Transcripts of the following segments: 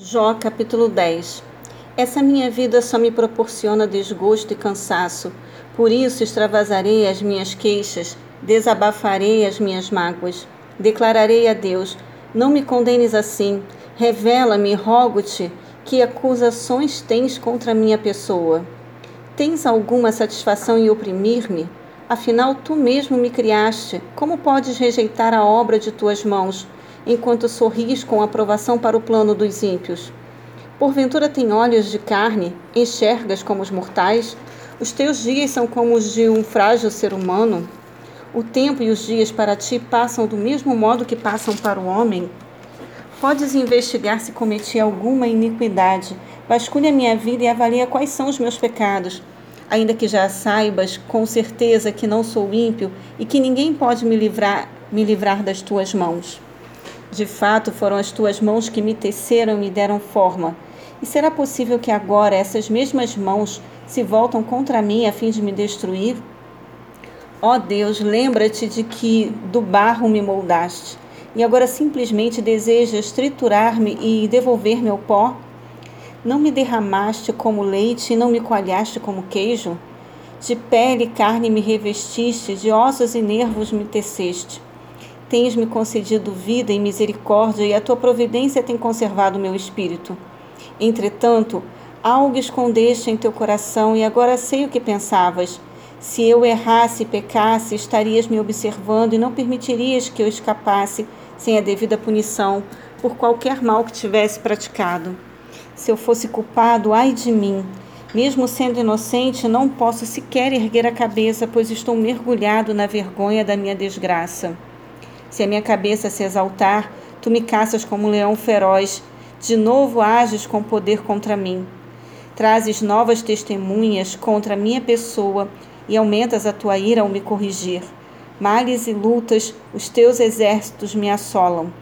Jó capítulo 10 Essa minha vida só me proporciona desgosto e cansaço, por isso extravasarei as minhas queixas, desabafarei as minhas mágoas. Declararei a Deus: Não me condenes assim, revela-me, rogo-te, que acusações tens contra minha pessoa. Tens alguma satisfação em oprimir-me? Afinal, tu mesmo me criaste. Como podes rejeitar a obra de tuas mãos? Enquanto sorris com aprovação para o plano dos ímpios. Porventura tem olhos de carne, enxergas como os mortais? Os teus dias são como os de um frágil ser humano? O tempo e os dias para ti passam do mesmo modo que passam para o homem? Podes investigar se cometi alguma iniquidade. Vasculha minha vida e avalia quais são os meus pecados. Ainda que já saibas com certeza que não sou ímpio e que ninguém pode me livrar, me livrar das tuas mãos. De fato, foram as tuas mãos que me teceram e me deram forma. E será possível que agora essas mesmas mãos se voltam contra mim a fim de me destruir? Ó oh Deus, lembra-te de que do barro me moldaste, e agora simplesmente desejas triturar-me e devolver-me ao pó? Não me derramaste como leite e não me coalhaste como queijo? De pele e carne me revestiste, de ossos e nervos me teceste. Tens-me concedido vida e misericórdia, e a tua providência tem conservado meu espírito. Entretanto, algo escondeste em teu coração, e agora sei o que pensavas. Se eu errasse e pecasse, estarias me observando e não permitirias que eu escapasse sem a devida punição por qualquer mal que tivesse praticado. Se eu fosse culpado, ai de mim. Mesmo sendo inocente, não posso sequer erguer a cabeça, pois estou mergulhado na vergonha da minha desgraça. Se a minha cabeça se exaltar, tu me caças como um leão feroz. De novo ages com poder contra mim. Trazes novas testemunhas contra a minha pessoa e aumentas a tua ira ao me corrigir. Males e lutas, os teus exércitos me assolam.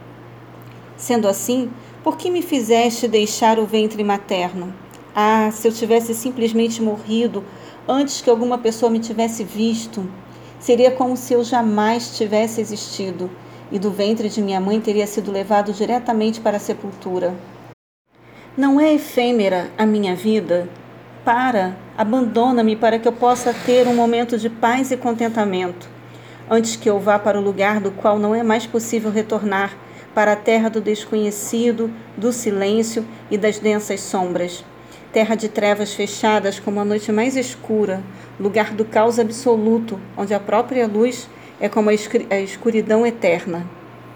Sendo assim, por que me fizeste deixar o ventre materno? Ah, se eu tivesse simplesmente morrido antes que alguma pessoa me tivesse visto! Seria como se eu jamais tivesse existido e do ventre de minha mãe teria sido levado diretamente para a sepultura. Não é efêmera a minha vida? Para, abandona-me para que eu possa ter um momento de paz e contentamento, antes que eu vá para o lugar do qual não é mais possível retornar, para a terra do desconhecido, do silêncio e das densas sombras terra de trevas fechadas como a noite mais escura, lugar do caos absoluto, onde a própria luz é como a escuridão eterna.